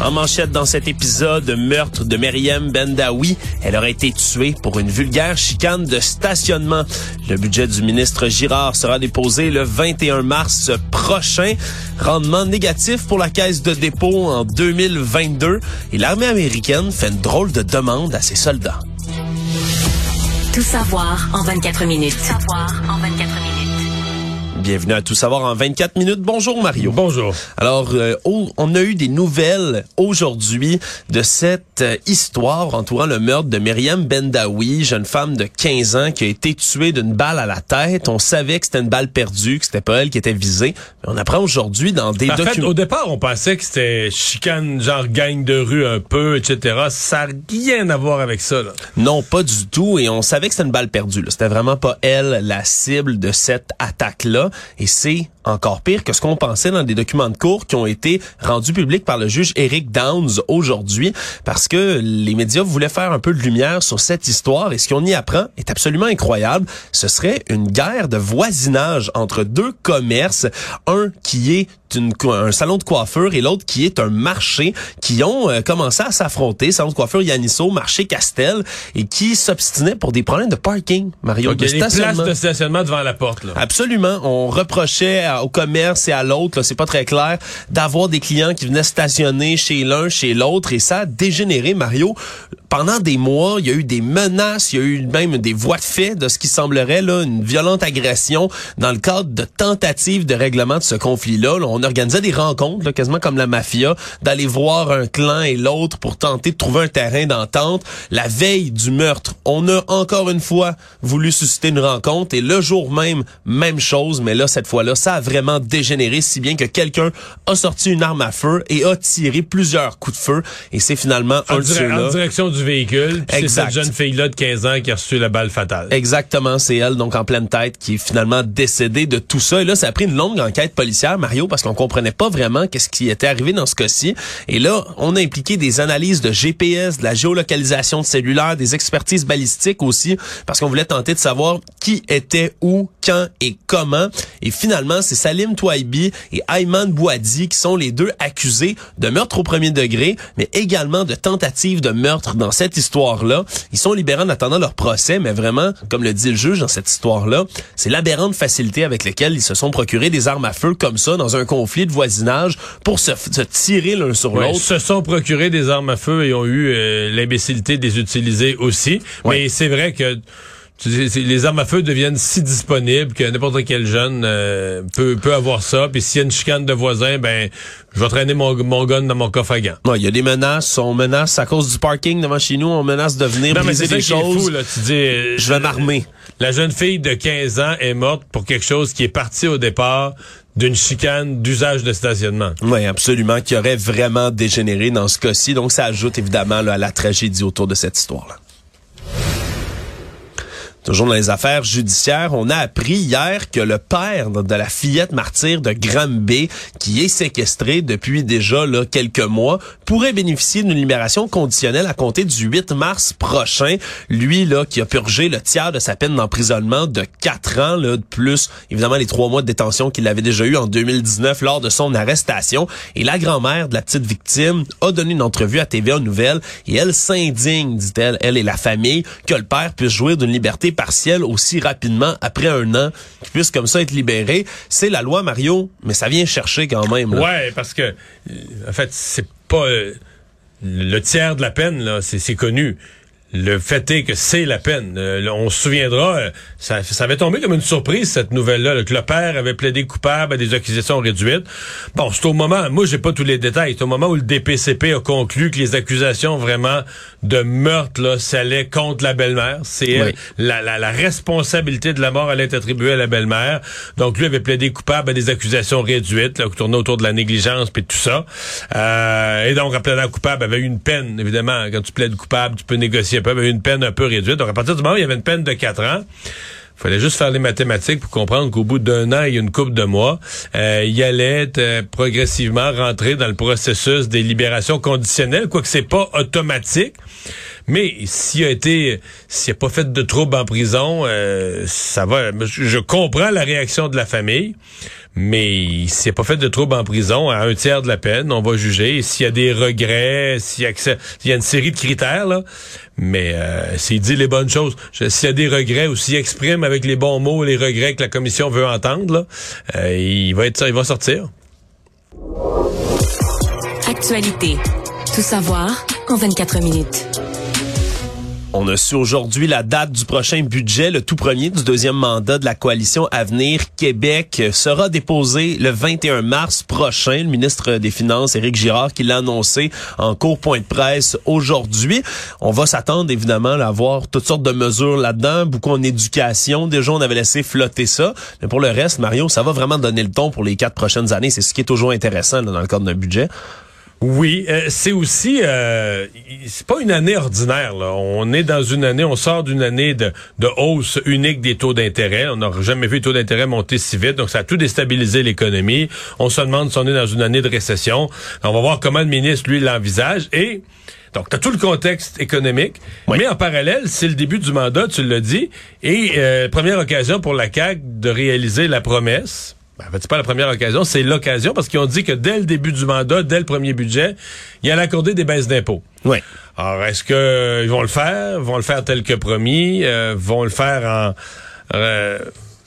En manchette dans cet épisode, meurtre de Myriam Bendawi. Elle aurait été tuée pour une vulgaire chicane de stationnement. Le budget du ministre Girard sera déposé le 21 mars prochain. Rendement négatif pour la caisse de dépôt en 2022. Et l'armée américaine fait une drôle de demande à ses soldats. Tout savoir en 24 minutes. Tout savoir en 24 minutes. Bienvenue à Tout savoir en 24 minutes. Bonjour Mario. Bonjour. Alors, euh, oh, on a eu des nouvelles aujourd'hui de cette euh, histoire entourant le meurtre de Myriam Bendawi, jeune femme de 15 ans qui a été tuée d'une balle à la tête. On savait que c'était une balle perdue, que c'était pas elle qui était visée. Mais on apprend aujourd'hui dans des En fait, documents... au départ, on pensait que c'était chicane, genre gang de rue un peu, etc. Ça n'a rien à voir avec ça. Là. Non, pas du tout. Et on savait que c'était une balle perdue. C'était vraiment pas elle la cible de cette attaque-là. Et c'est encore pire que ce qu'on pensait dans des documents de cours qui ont été rendus publics par le juge Eric Downs aujourd'hui, parce que les médias voulaient faire un peu de lumière sur cette histoire. Et ce qu'on y apprend est absolument incroyable. Ce serait une guerre de voisinage entre deux commerces, un qui est une, un salon de coiffure et l'autre qui est un marché qui ont euh, commencé à s'affronter, salon de coiffure Yanisso, marché Castel, et qui s'obstinaient pour des problèmes de parking, Mario, Donc, de y a des places de stationnement devant la porte. Là. Absolument. On reprochait à- au commerce et à l'autre, c'est pas très clair, d'avoir des clients qui venaient stationner chez l'un, chez l'autre, et ça a dégénéré, Mario. Pendant des mois, il y a eu des menaces, il y a eu même des voies de fait de ce qui semblerait là une violente agression dans le cadre de tentatives de règlement de ce conflit-là. Là, on organisait des rencontres, là, quasiment comme la mafia, d'aller voir un clan et l'autre pour tenter de trouver un terrain d'entente. La veille du meurtre, on a encore une fois voulu susciter une rencontre et le jour même, même chose, mais là, cette fois-là, ça vraiment dégénéré, si bien que quelqu'un a sorti une arme à feu et a tiré plusieurs coups de feu et c'est finalement En, un dire- en direction du véhicule. C'est cette jeune fille-là de 15 ans qui a reçu la balle fatale. Exactement, c'est elle, donc en pleine tête, qui est finalement décédée de tout ça. Et là, ça a pris une longue enquête policière, Mario, parce qu'on comprenait pas vraiment qu'est-ce qui était arrivé dans ce cas-ci. Et là, on a impliqué des analyses de GPS, de la géolocalisation de cellulaire, des expertises balistiques aussi, parce qu'on voulait tenter de savoir qui était où, quand et comment. Et finalement, c'est Salim Touaibi et Ayman Bouadi qui sont les deux accusés de meurtre au premier degré, mais également de tentative de meurtre dans cette histoire-là. Ils sont libérés en attendant leur procès, mais vraiment, comme le dit le juge dans cette histoire-là, c'est l'aberrante facilité avec laquelle ils se sont procurés des armes à feu comme ça dans un conflit de voisinage pour se, se tirer l'un sur Ouais, l'autre. se sont procurés des armes à feu et ont eu euh, l'imbécilité de les utiliser aussi. Ouais. Mais c'est vrai que les armes à feu deviennent si disponibles que n'importe quel jeune euh, peut, peut avoir ça. Puis s'il y a une chicane de voisin, ben je vais traîner mon, mon gun dans mon coffre à gants. Ouais, Il y a des menaces, on menace à cause du parking devant chez nous, on menace de venir Non, mais briser ça des choses. fou, là. Tu dis, euh, Je vais m'armer. La jeune fille de 15 ans est morte pour quelque chose qui est parti au départ d'une chicane d'usage de stationnement. Oui, absolument, qui aurait vraiment dégénéré dans ce cas-ci. Donc, ça ajoute évidemment là, à la tragédie autour de cette histoire-là. Toujours dans les affaires judiciaires, on a appris hier que le père de la fillette martyre de Granby, qui est séquestré depuis déjà là, quelques mois, pourrait bénéficier d'une libération conditionnelle à compter du 8 mars prochain. Lui, là, qui a purgé le tiers de sa peine d'emprisonnement de 4 ans, là, de plus, évidemment, les trois mois de détention qu'il avait déjà eu en 2019 lors de son arrestation. Et la grand-mère de la petite victime a donné une entrevue à TVA Nouvelles et elle s'indigne, dit-elle, elle et la famille, que le père puisse jouir d'une liberté partielle aussi rapidement après un an, qu'il puisse comme ça être libéré. C'est la loi, Mario, mais ça vient chercher quand même. là. Ouais, parce que, en fait, c'est pas euh, le tiers de la peine, là, c'est connu. Le fait est que c'est la peine. Euh, on se souviendra, euh, ça, ça avait tombé comme une surprise cette nouvelle-là, là, que le père avait plaidé coupable à des accusations réduites. Bon, c'est au moment, moi j'ai pas tous les détails, c'est au moment où le DPCP a conclu que les accusations vraiment de meurtre là, s'allaient contre la belle-mère. C'est elle, Oui. la, la, la responsabilité de la mort allait être attribuée à la belle-mère. Donc lui avait plaidé coupable à des accusations réduites, là, qui tournaient autour de la négligence puis tout ça. Euh, et donc en plaidant coupable, avait eu une peine, évidemment, quand tu plaides coupable, tu peux négocier un peu, avait eu une peine un peu réduite. Donc à partir du moment où il y avait une peine de 4 ans, fallait juste faire les mathématiques pour comprendre qu'au bout d'un an et une couple de mois, euh, il allait euh, progressivement rentrer dans le processus des libérations conditionnelles, quoique c'est pas automatique. Mais s'il a été, s'il a pas fait de troubles en prison, euh, ça va. Je comprends la réaction de la famille, mais s'il a pas fait de troubles en prison, à un tiers de la peine, on va juger. S'il y a des regrets, s'il y a, il une série de critères là, mais euh, s'il dit les bonnes choses, s'il y a des regrets ou s'il exprime avec les bons mots les regrets que la commission veut entendre, euh, il va être, il va sortir. Actualité. Tout savoir en 24 minutes. On a su aujourd'hui la date du prochain budget, le tout premier du deuxième mandat de la coalition Avenir Québec sera déposé le 21 mars prochain. Le ministre des Finances, Éric Girard, qui l'a annoncé en court point de presse aujourd'hui. On va s'attendre évidemment à avoir toutes sortes de mesures là-dedans, beaucoup en éducation. Déjà, on avait laissé flotter ça. Mais pour le reste, Mario, ça va vraiment donner le ton pour les quatre prochaines années. C'est ce qui est toujours intéressant dans le cadre d'un budget. Oui, euh, c'est aussi euh, c'est pas une année ordinaire. Là. On est dans une année, on sort d'une année de, de, hausse unique des taux d'intérêt. On n'a jamais vu les taux d'intérêt monter si vite, donc ça a tout déstabilisé l'économie. On se demande si on est dans une année de récession. On va voir comment le ministre lui l'envisage et donc, tu as tout le contexte économique, mais en parallèle, c'est le début du mandat, tu l'as dit, et euh, première occasion pour la CAQ de réaliser la promesse ben, en fait, c'est pas la première occasion, c'est l'occasion parce qu'ils ont dit que dès le début du mandat, dès le premier budget, il allait accorder des baisses d'impôts. Oui. Alors, est-ce que ils vont le faire? Vont le faire tel que promis? Euh, vont le faire en... Euh,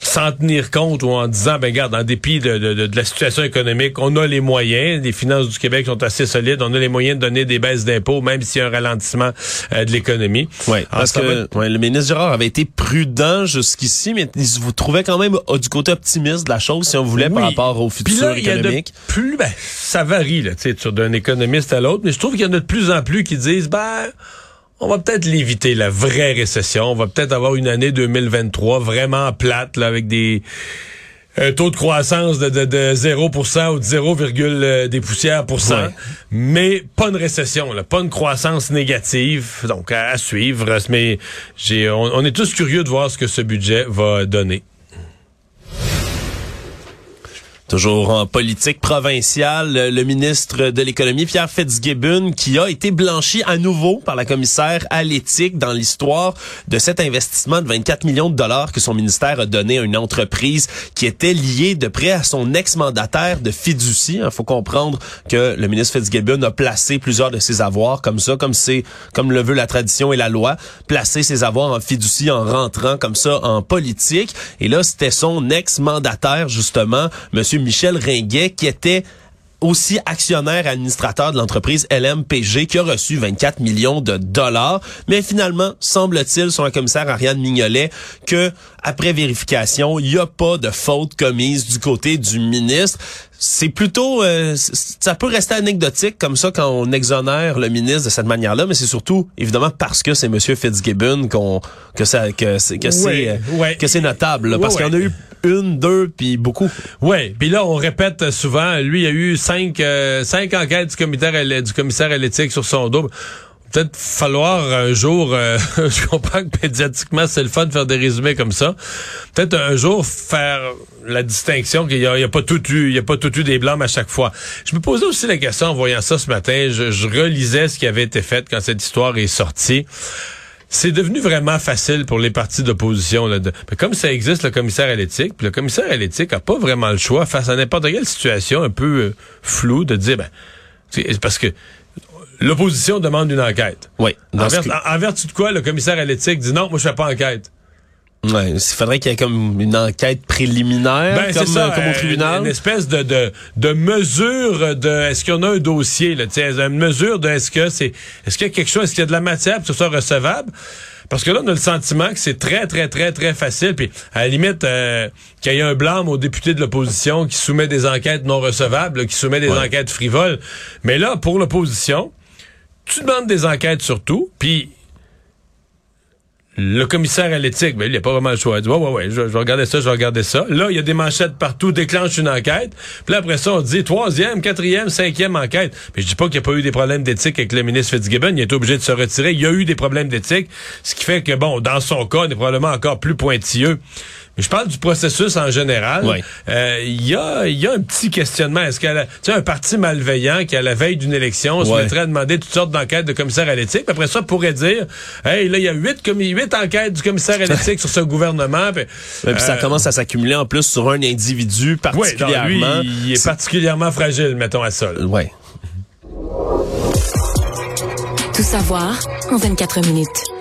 sans tenir compte ou en disant, ben garde, en dépit de, de, de, la situation économique, on a les moyens, les finances du Québec sont assez solides, on a les moyens de donner des baisses d'impôts, même s'il y a un ralentissement euh, de l'économie. Oui, parce que le ministre Gérard avait été prudent jusqu'ici, mais il vous trouvait quand même du côté optimiste de la chose, si on voulait, par rapport au futur là, économique. Il y a de plus, ben, ça varie, là, d'un économiste à l'autre, mais je trouve qu'il y en a de plus en plus qui disent, ben on va peut-être l'éviter, la vraie récession. On va peut-être avoir une année 2023 vraiment plate, là, avec des un taux de croissance de, de, de 0% ou de 0, euh, des poussières pour cent, mais pas une récession, là, pas une croissance négative. Donc, à, suivre. Mais j'ai, on est tous curieux de voir ce que ce budget va donner. Toujours en politique provinciale, le ministre de l'économie, Pierre Fitzgibbon, qui a été blanchi à nouveau par la commissaire à l'éthique dans l'histoire de cet investissement de 24 millions de dollars que son ministère a donné à une entreprise qui était liée de près à son ex-mandataire de fiducie. Il faut comprendre que le ministre Fitzgibbon a placé plusieurs de ses avoirs comme ça, comme c'est, comme le veut la tradition et la loi, placer ses avoirs en fiducie en rentrant comme ça en politique. Et là, c'était son ex-mandataire, justement, monsieur Michel Ringuet, qui était aussi actionnaire administrateur de l'entreprise LMPG qui a reçu 24 millions de dollars. Mais finalement, semble-t-il, sur un commissaire Ariane Mignolet, que après vérification, il n'y a pas de faute commise du côté du ministre. C'est plutôt, euh, ça peut rester anecdotique comme ça quand on exonère le ministre de cette manière-là, mais c'est surtout évidemment parce que c'est Monsieur Fitzgibbon qu'on que ça que c'est que c'est euh, que c'est notable, parce qu'il y en a eu une, deux, puis beaucoup. Oui, puis là, on répète souvent, lui, il y a eu cinq, euh, cinq enquêtes du commissaire, du commissaire à l'éthique sur son dos peut-être falloir un jour, euh, je comprends que médiatiquement c'est le fun de faire des résumés comme ça, peut-être un jour faire la distinction qu'il n'y a, pas tout eu, il y a pas tout eu des blancs à chaque fois. Je me posais aussi la question en voyant ça ce matin, je relisais ce qui avait été fait quand cette histoire est sortie c'est devenu vraiment facile pour les partis d'opposition. Là, de, comme ça existe le commissaire à l'éthique, puis le commissaire à l'éthique a pas vraiment le choix face à n'importe quelle situation un peu euh, floue de dire, ben, parce que l'opposition demande une enquête. Oui. En, vertu de quoi le commissaire à l'éthique dit non, moi je fais pas enquête. Ouais, il faudrait qu'il y ait comme une enquête préliminaire, ben, comme, ça, comme au euh, tribunal. Une espèce de, de, de mesure de est-ce en a un dossier, là, une mesure de est-ce que c'est est-ce qu'il y a quelque chose, est-ce qu'il y a de la matière pour que ce soit recevable? Parce que là, on a le sentiment que c'est très, très, très, très facile. Puis, à la limite, euh, qu'il y ait un blâme aux députés de l'opposition qui soumet des enquêtes non recevables, qui soumet des enquêtes frivoles. Mais là, pour l'opposition, tu demandes des enquêtes sur tout, puis Le commissaire à l'éthique, ben, il n'a pas vraiment le choix. Il dit, ouais, ouais, ouais, je, je regarder ça, je regarder ça. Là, il y a des manchettes partout, déclenche une enquête. Puis là, après ça, on dit troisième, quatrième, cinquième enquête. Mais je dis pas qu'il n'y a pas eu des problèmes d'éthique avec le ministre Fitzgibbon. Il été obligé de se retirer. Il y a eu des problèmes d'éthique. Ce qui fait que, bon, dans son cas, on est probablement encore plus pointilleux. Mais je parle du processus en général. Oui. Euh, Il y, a, il y a un petit questionnement. Est-ce qu'un un parti malveillant qui, à la veille d'une élection, se mettrait à demander toutes sortes d'enquêtes de commissaire à l'éthique, puis après ça, pourrait dire, hey, là, il y a huit, enquêtes du commissaire à l'éthique sur ce gouvernement. Puis, Ouais, puis ça euh, commence à s'accumuler en plus sur un individu ouais, non, lui, particulièrement. il est particulièrement fragile, mettons à ça. Ouais. Tout savoir en 24 minutes.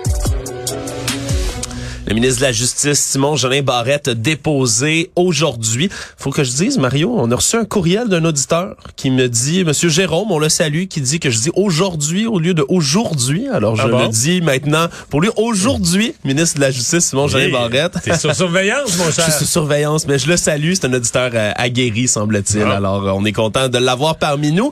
Le ministre de la Justice, Simon Jolin Barrette, a déposé aujourd'hui. Faut que je dise, Mario, on a reçu un courriel d'un auditeur qui me dit, Monsieur Jérôme, on le salue, qui dit que je dis aujourd'hui au lieu de aujourd'hui. Alors je Ah bon? le dis maintenant pour lui aujourd'hui, ministre de la Justice, Simon Jolin Hey, Barrette. T'es sur surveillance, mon Je cher. suis sous surveillance, mais je le salue. C'est un auditeur euh, aguerri, semble-t-il. Ah. Alors, euh, on est content de l'avoir parmi nous.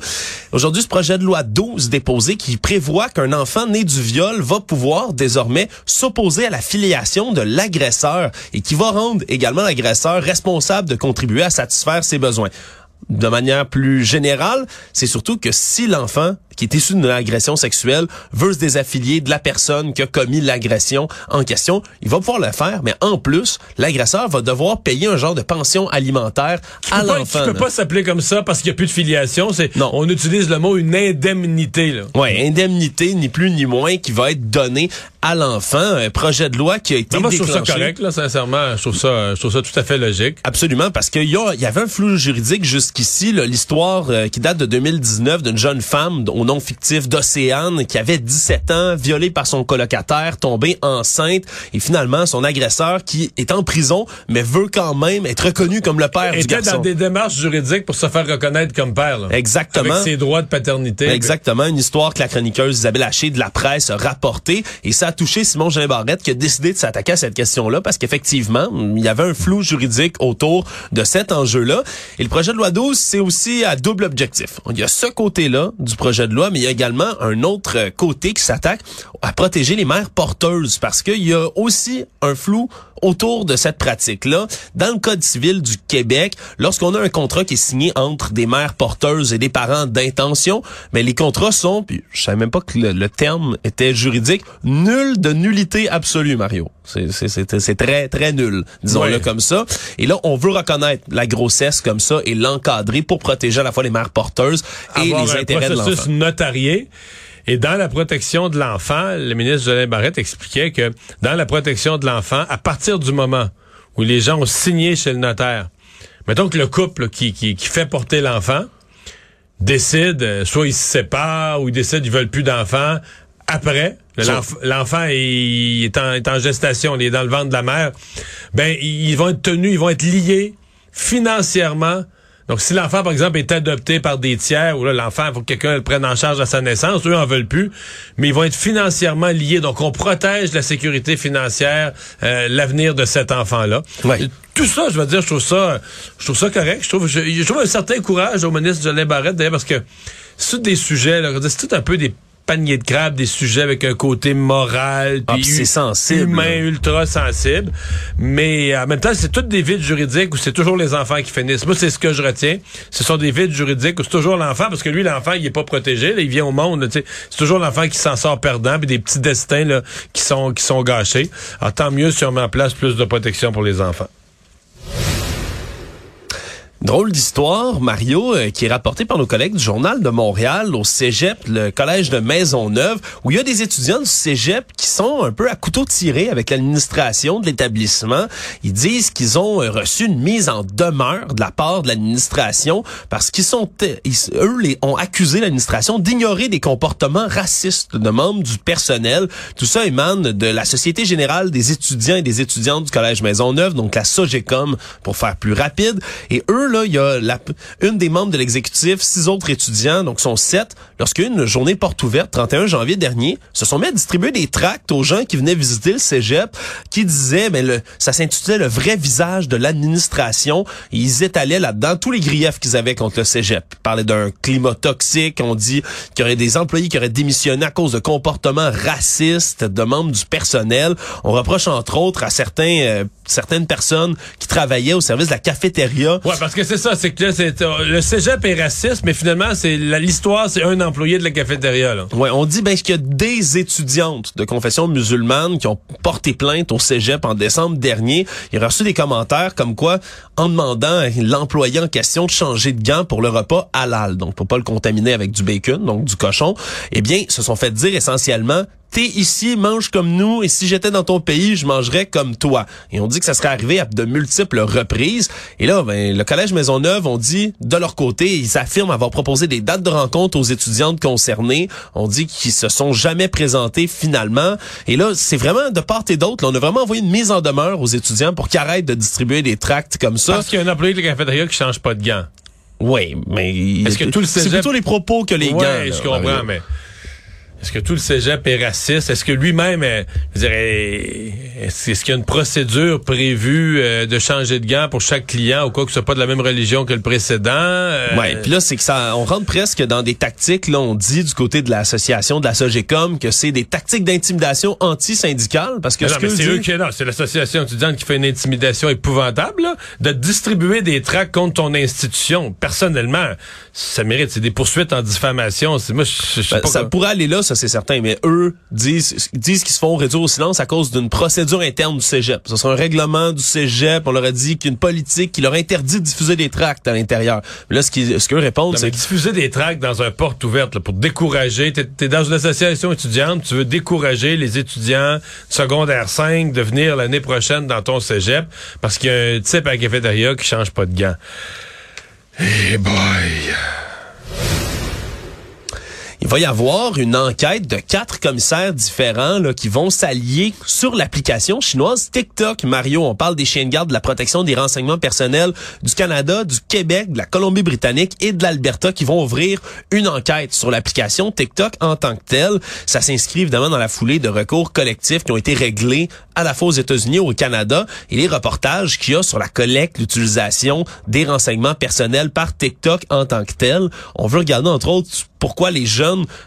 Aujourd'hui, ce projet de loi 12 déposé qui prévoit qu'un enfant né du viol va pouvoir désormais s'opposer à la filiation de l'agresseur et qui va rendre également l'agresseur responsable de contribuer à satisfaire ses besoins. De manière plus générale, c'est surtout que si l'enfant qui est issu d'une agression sexuelle veut se désaffilier de la personne qui a commis l'agression en question, il va pouvoir le faire, mais en plus, l'agresseur va devoir payer un genre de pension alimentaire à Tu l'enfant. Tu peux pas s'appeler comme ça parce qu'il n'y a plus de filiation. C'est, Non. On utilise le mot une indemnité. Là. Ouais, indemnité, ni plus ni moins, qui va être donnée à l'enfant. Un projet de loi qui a été Mais moi, je trouve ça correct, là, sincèrement. Je trouve ça, je trouve ça tout à fait logique. Absolument, parce qu'il y, a- il y avait un flou juridique jusqu'ici, là, l'histoire euh, qui date de 2019 d'une jeune femme au nom fictif d'Océane qui avait 17 ans, violée par son colocataire, tombée enceinte, et finalement son agresseur qui est en prison, mais veut quand même être reconnu comme le père du était garçon. dans des démarches juridiques pour se faire reconnaître comme père. là. Exactement. Avec ses droits de paternité. Exactement, une histoire que la chroniqueuse Isabelle Haché de la presse a rapportée et ça a touché Simon Jean Barrette qui a décidé de s'attaquer à cette question-là parce qu'effectivement, il y avait un flou juridique autour de cet enjeu-là. Et le projet de loi 12, c'est aussi à double objectif. Il y a ce côté-là du projet de mais il y a également un autre côté qui s'attaque à protéger les mères porteuses parce qu'il y a aussi un flou autour de cette pratique-là. Dans le Code civil du Québec, lorsqu'on a un contrat qui est signé entre des mères porteuses et des parents d'intention, mais les contrats sont, puis je savais même pas que le, le terme était juridique, nul de nullité absolue, Mario. C'est, très, très nul, disons-le comme ça. Et là, on veut reconnaître la grossesse comme ça et l'encadrer pour protéger à la fois les mères porteuses et Avoir les un intérêts de processus l'enfant. notarié. Et dans la protection de l'enfant, le ministre Jolin Barrette expliquait que dans la protection de l'enfant, à partir du moment où les gens ont signé chez le notaire, mettons que le couple qui, qui, qui fait porter l'enfant décide, euh, soit ils se séparent ou ils décident qu'ils veulent plus d'enfants, après, l'enfant est, en, est en gestation, il est dans le ventre de la mère, ben ils vont être tenus, ils vont être liés financièrement. Donc, si l'enfant, par exemple, est adopté par des tiers, ou là, l'enfant, il faut que quelqu'un le prenne en charge à sa naissance, eux en veulent plus, mais ils vont être financièrement liés. Donc, on protège la sécurité financière, euh, l'avenir de cet enfant-là. Tout ça, je veux dire, je trouve ça, je trouve ça correct. Je trouve, je, je trouve un certain courage au ministre Jolin Barrette, d'ailleurs, parce que c'est tous des sujets, là, c'est tout un peu des paniers de crabes, des sujets avec un côté moral, Ah, puis sensible, humain, ultra sensible. Mais en même temps, c'est toutes des vides juridiques où c'est toujours les enfants qui finissent. Moi, c'est ce que je retiens. Ce sont des vides juridiques où c'est toujours l'enfant, parce que lui, l'enfant, il est pas protégé. Là, il vient au monde. C'est toujours l'enfant qui s'en sort perdant, puis des petits destins là, qui sont qui sont gâchés. Alors, tant mieux si on met en place plus de protection pour les enfants. Drôle d'histoire, Mario, euh, qui est rapporté par nos collègues du Journal de Montréal au Cégep, le collège de Maisonneuve, où il y a des étudiants du Cégep qui sont un peu à couteau tiré avec l'administration de l'établissement. Ils disent qu'ils ont euh, reçu une mise en demeure de la part de l'administration parce qu'ils sont, euh, eux, ont accusé l'administration d'ignorer des comportements racistes de membres du personnel. Tout ça émane de la Société générale des étudiants et des étudiantes du collège Maisonneuve, donc la SOGECOM, pour faire plus rapide. Et eux, là, il y a la, une des membres de l'exécutif, six autres étudiants, donc sont sept, lorsqu'une journée porte ouverte, 31 janvier dernier, se sont mis à distribuer des tracts aux gens qui venaient visiter le cégep, qui disaient, mais le, ça s'intitulait le vrai visage de l'administration. Ils étalaient là-dedans tous les griefs qu'ils avaient contre le cégep. Ils parlaient d'un climat toxique, on dit qu'il y aurait des employés qui auraient démissionné à cause de comportements racistes de membres du personnel. On reproche entre autres à certains euh, certaines personnes qui travaillaient au service de la cafétéria. Ouais, parce que c'est ça, c'est que là, c'est, euh, le cégep est raciste, mais finalement, c'est la- l'histoire, c'est un employé de la cafétéria. Là. Ouais, on dit ben qu'il y a des étudiantes de confession musulmane qui ont porté plainte au cégep en décembre dernier. Il a reçu des commentaires comme quoi, en demandant à l'employé en question de changer de gants pour le repas halal, donc pour pas le contaminer avec du bacon, donc du cochon, eh bien, se sont fait dire essentiellement T'es ici, mange comme nous, et si j'étais dans ton pays, je mangerais comme toi. Et on dit que ça serait arrivé à de multiples reprises. Et là, ben, le Collège Maisonneuve, on dit, de leur côté, ils affirment avoir proposé des dates de rencontre aux étudiantes concernées. On dit qu'ils se sont jamais présentés finalement. Et là, c'est vraiment de part et d'autre. On a vraiment envoyé une mise en demeure aux étudiants pour qu'ils arrêtent de distribuer des tracts comme ça. Parce qu'il y a un employé de la cafétéria qui change pas de gants. Oui, mais Est-ce que tout le c'est plutôt les propos que les ouais, gants. là, je comprends, mais est-ce que tout le cégep est raciste? Est-ce que lui-même, euh, dirais, est-ce qu'il y a une procédure prévue euh, de changer de gants pour chaque client ou quoi que ce soit pas de la même religion que le précédent? Euh, Ouais, puis là c'est que ça on rentre presque dans des tactiques là on dit du côté de l'association de la Sogecom que c'est des tactiques d'intimidation anti-syndicale parce que Mais ce non, mais que c'est dit- eux qui, non, c'est l'association étudiante qui fait une intimidation épouvantable, là, de distribuer des tracts contre ton institution. Personnellement, ça mérite, c'est des poursuites en diffamation. C'est, moi, je je sais Ben, pas ça quoi- pourrait aller là, ça c'est certain, mais eux disent disent qu'ils se font réduire au silence à cause d'une procédure interne du Cégep. Ce sera un règlement du Cégep, on leur a dit qu'une politique qui leur interdit de diffuser des tracts à l'intérieur. Là ce qu'ils ce qu'eux répondent c'est diffuser des tracts dans un porte ouverte là, pour décourager. T'es es dans une association étudiante, tu veux décourager les étudiants de secondaire 5 de venir l'année prochaine dans ton cégep parce qu'il y a un type à la cafétéria qui change pas de gants. Eh boy! Il va y avoir une enquête de quatre commissaires différents là, qui vont s'allier sur l'application chinoise TikTok. Mario, on parle des chiens de garde de la protection des renseignements personnels du Canada, du Québec, de la Colombie-Britannique et de l'Alberta qui vont ouvrir une enquête sur l'application TikTok en tant que telle. Ça s'inscrit évidemment dans la foulée de recours collectifs qui ont été réglés à la fois aux États-Unis et au Canada et les reportages qu'il y a sur la collecte, l'utilisation des renseignements personnels par TikTok en tant que tel. On veut regarder entre autres pourquoi les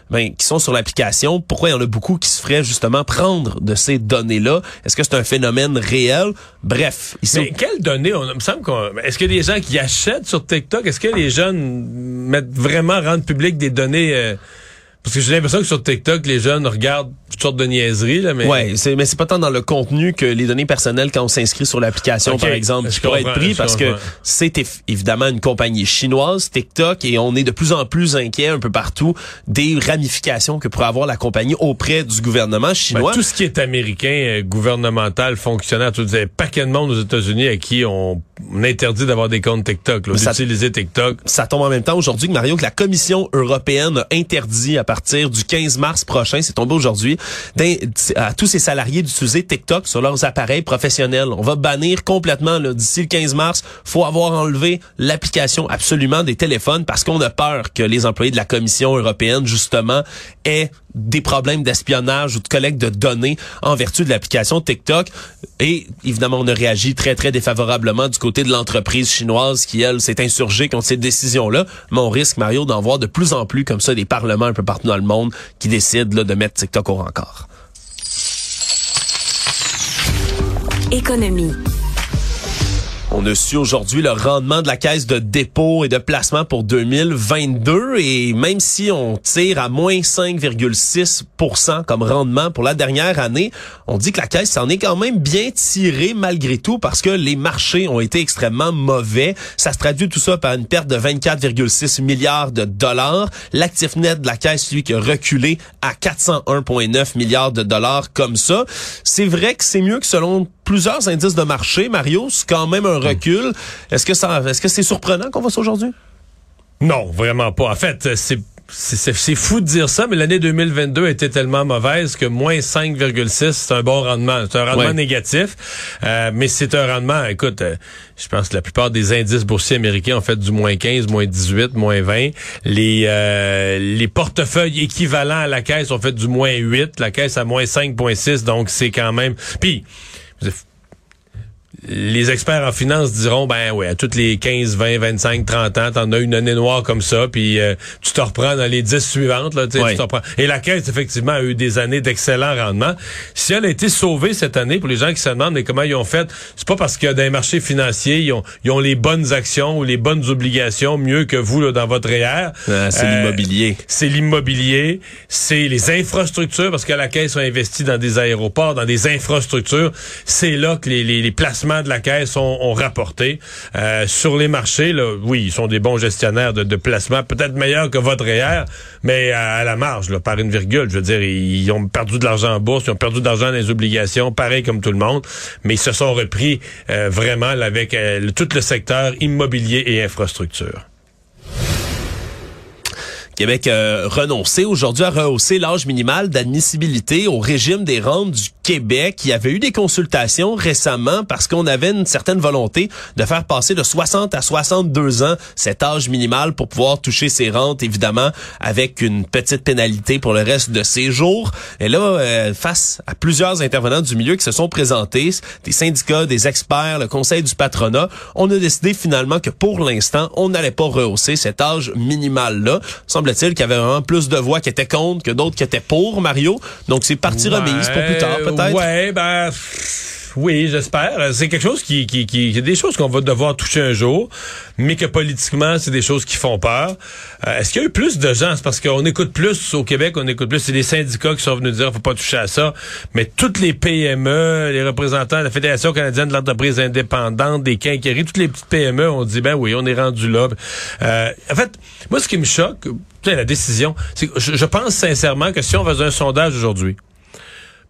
ben, qui sont sur l'application, pourquoi il y en a beaucoup qui se feraient justement prendre de ces données-là? Est-ce que c'est un phénomène réel? Bref, Mais quelles données? On, me semble qu'on. Est-ce que les gens qui achètent sur TikTok, est-ce que les jeunes mettent vraiment rendre public des données? euh, parce que j'ai l'impression que sur TikTok, les jeunes regardent toutes sortes de niaiseries, là, mais. Ouais, c'est mais c'est pas tant dans le contenu que les données personnelles quand on s'inscrit sur l'application par exemple qui pourrait être pris parce que c'est évidemment une compagnie chinoise TikTok et on est de plus en plus inquiet un peu partout des ramifications que pourrait avoir la compagnie auprès du gouvernement Ben, chinois. tout ce qui est américain, euh, gouvernemental, fonctionnaire, tout un paquet de monde aux États-Unis à qui on, on interdit d'avoir des comptes TikTok, là, d'utiliser TikTok. ça tombe en même temps aujourd'hui que Mario que la Commission européenne a interdit à partir du 15 mars prochain, c'est tombé aujourd'hui, à tous ses salariés d'utiliser TikTok sur leurs appareils professionnels. On va bannir complètement d'ici le 15 mars, faut avoir enlevé l'application absolument des téléphones parce qu'on a peur que les employés de la Commission européenne justement aient des problèmes d'espionnage ou de collecte de données en vertu de l'application TikTok. Et évidemment, on a réagi très, très défavorablement du côté de l'entreprise chinoise qui, elle, s'est insurgée contre ces décisions-là. Mais on risque, Mario, d'en voir de plus en plus comme ça des parlements un peu partout dans le monde qui décident de mettre TikTok au rencard. Économie. On a su aujourd'hui le rendement de la caisse de dépôt et de placement pour 2022 et même si on tire à moins 5,6% comme rendement pour la dernière année, on dit que la caisse s'en est quand même bien tirée malgré tout parce que les marchés ont été extrêmement mauvais. Ça se traduit tout ça par une perte de 24,6 milliards de dollars. L'actif net de la caisse, lui, qui a reculé à 401,9 milliards de dollars comme ça. C'est vrai que c'est mieux que selon plusieurs indices de marché, Mario, c'est quand même un recul. Est-ce que ça, est-ce que c'est surprenant qu'on voit ça aujourd'hui? Non, vraiment pas. En fait, c'est c'est fou de dire ça, mais l'année 2022 était tellement mauvaise que moins 5,6, c'est un bon rendement. C'est un rendement négatif, euh, mais c'est un rendement, écoute, euh, je pense que la plupart des indices boursiers américains ont fait du moins 15, moins 18, moins 20. Les, euh, les portefeuilles équivalents à la caisse ont fait du moins 8, la caisse à moins 5,6, donc c'est quand même... Puis, if les experts en finance diront ben ouais à toutes les 15 20 25 30 ans t'en as une année noire comme ça puis euh, tu te reprends dans les 10 suivantes là tu te reprends. et la caisse effectivement a eu des années d'excellents rendements si elle a été sauvée cette année pour les gens qui se demandent mais comment ils ont fait c'est pas parce que dans les marchés financiers ils ont, ils ont les bonnes actions ou les bonnes obligations mieux que vous là, dans votre REER Euh, c'est Euh, l'immobilier. c'est l'immobilier, c'est les infrastructures, parce que la Caisse a investi dans des aéroports, dans des infrastructures. C'est là que les, les- les placements de la Caisse ont, ont rapporté. Euh, sur les marchés, là, oui, ils sont des bons gestionnaires de, de placements, peut-être meilleurs que votre REER, mais à, à la marge, là, par une virgule. Je veux dire, ils, ont perdu de l'argent en bourse, ils ont perdu de l'argent dans les obligations, pareil comme tout le monde, mais ils se sont repris euh, vraiment là, avec euh, tout le secteur immobilier et infrastructure. Québec a renoncé aujourd'hui à rehausser l'âge minimal d'admissibilité au régime des rentes du Québec. Il y avait eu des consultations récemment parce qu'on avait une certaine volonté de faire passer de 60 à 62 ans cet âge minimal pour pouvoir toucher ses rentes, évidemment, avec une petite pénalité pour le reste de ses jours. Et là, euh, face à plusieurs intervenants du milieu qui se sont présentés, des syndicats, des experts, le conseil du patronat, on a décidé finalement que pour l'instant, on n'allait pas rehausser cet âge minimal-là. Semble-t-il qu'il y avait vraiment plus de voix qui étaient contre que d'autres qui étaient pour, Mario. Donc c'est partie remise pour plus tard, peut-être. Ouais, ben. Oui, j'espère. C'est quelque chose qui, qui, qui, il y a des choses qu'on va devoir toucher un jour, mais que politiquement, c'est des choses qui font peur. Euh, Est-ce qu'il y a eu plus de gens? C'est parce qu'on écoute plus au Québec, on écoute plus. C'est des syndicats qui sont venus dire, faut pas toucher à ça. Mais toutes les PME, les représentants de la Fédération canadienne de l'entreprise indépendante, des quincailleries, toutes les petites PME ont dit, ben oui, on est rendu là. Euh, en fait, moi, ce qui me choque, la décision, je, je pense sincèrement que si on faisait un sondage aujourd'hui,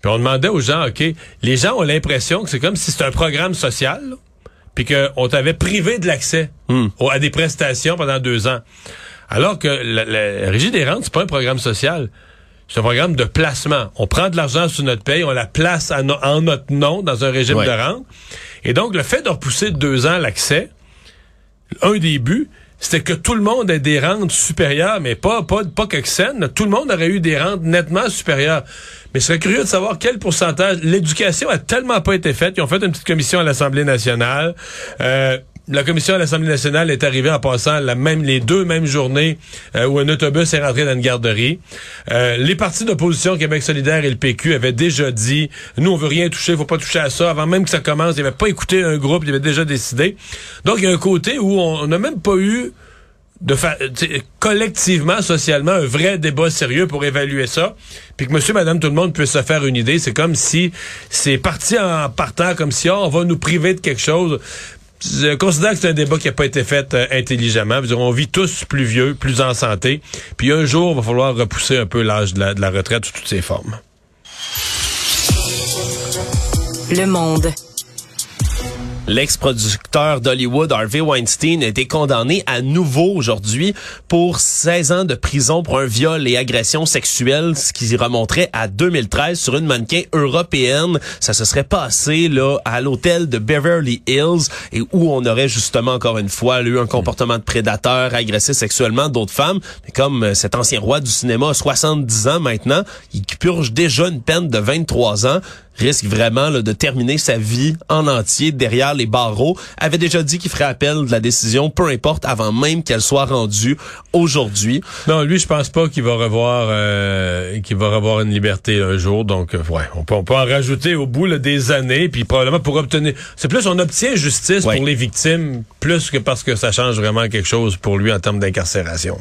puis on demandait aux gens, OK, les gens ont l'impression que c'est comme si c'était un programme social, là, puis qu'on t'avait privé de l'accès au- à des prestations pendant deux ans. Alors que la, la Régie des rentes, c'est pas un programme social. C'est un programme de placement. On prend de l'argent sur notre paye, on la place à no- en notre nom dans un régime Ouais. de rente. Et donc, le fait de repousser de deux ans l'accès, un des buts, c'était que tout le monde ait des rentes supérieures, mais pas pas pas que Xen, tout le monde aurait eu des rentes nettement supérieures. Mais je serais curieux de savoir quel pourcentage. L'éducation a tellement pas été faite. Ils ont fait une petite commission à l'Assemblée nationale. Euh, la commission à l'Assemblée nationale est arrivée en passant la même les deux mêmes journées euh, où un autobus est rentré dans une garderie. Euh, les partis d'opposition Québec solidaire et le PQ avaient déjà dit nous on veut rien toucher, faut pas toucher à ça avant même que ça commence. Ils n'avaient pas écouté un groupe, ils avaient déjà décidé. Donc il y a un côté où on n'a même pas eu de fa- collectivement, socialement, un vrai débat sérieux pour évaluer ça, puis que monsieur, madame, tout le monde puisse se faire une idée. C'est comme si c'est parti en partant, comme si oh, on va nous priver de quelque chose. Je considère que c'est un débat qui n'a pas été fait euh, intelligemment. Dire, on vit tous plus vieux, plus en santé. Puis un jour, il va falloir repousser un peu l'âge de la retraite sous toutes ses formes. Le monde. L'ex-producteur d'Hollywood, Harvey Weinstein, a été condamné à nouveau aujourd'hui pour 16 ans de prison pour un viol et agression sexuelle, ce qui remonterait à 2013 sur une mannequin européenne. Ça se serait passé là à l'hôtel de Beverly Hills et où on aurait justement encore une fois eu un comportement de prédateur, agressé sexuellement d'autres femmes. Mais comme euh, cet ancien roi du cinéma a 70 ans maintenant, il purge déjà une peine de 23 ans risque vraiment là, de terminer sa vie en entier derrière les barreaux, avait déjà dit qu'il ferait appel de la décision, peu importe, avant même qu'elle soit rendue aujourd'hui. Non, lui, je pense pas qu'il va revoir euh, qu'il va revoir une liberté un jour. Donc, euh, ouais, on peut, on peut en rajouter au bout là, des années, puis probablement pour obtenir. C'est plus on obtient justice Ouais. pour les victimes, plus que parce que ça change vraiment quelque chose pour lui en termes d'incarcération.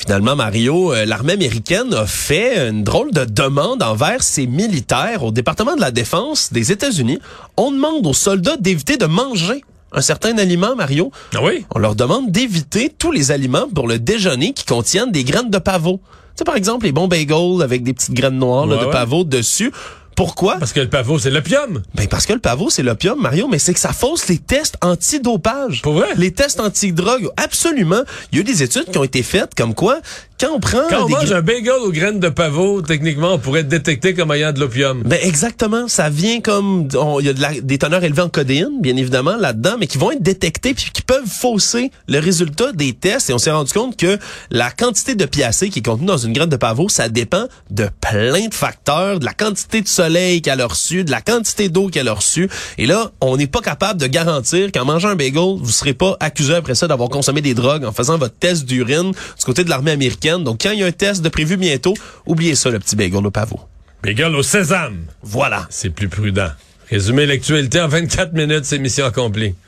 Finalement, Mario, euh, l'armée américaine a fait une drôle de demande envers ses militaires au département de la défense des États-Unis. On demande aux soldats d'éviter de manger un certain aliment, Mario. Ah oui? On leur demande d'éviter tous les aliments pour le déjeuner qui contiennent des graines de pavot. Tu sais, par exemple, les bons bagels avec des petites graines noires là, de ouais. pavot dessus. Pourquoi? Parce que le pavot, c'est l'opium. Ben parce que le pavot, c'est l'opium, Mario, mais c'est que ça fausse les tests antidopage. Pour vrai? Les tests anti-drogue, absolument. Il y a eu des études qui ont été faites comme quoi, quand on prend... Quand on des mange un bagel aux graines de pavot, techniquement, on pourrait être détecté comme ayant de l'opium. Ben exactement, ça vient comme il y a de la- des teneurs élevées en codéine, bien évidemment là-dedans, mais qui vont être détectés puis qui peuvent fausser le résultat des tests. Et on s'est rendu compte que la quantité de piacé qui est contenue dans une graine de pavot, ça dépend de plein de facteurs, de la quantité de soleil qu'elle a reçu, de la quantité d'eau qu'elle a reçue. Et là, on n'est pas capable de garantir qu'en mangeant un bagel, vous serez pas accusé après ça d'avoir consommé des drogues en faisant votre test d'urine du côté de l'armée américaine. Donc quand il y a un test de prévu bientôt, oubliez ça le petit bagel au pavot. Bagel au sésame. Voilà. C'est plus prudent. Résumer l'actualité en 24 minutes, c'est mission accomplie.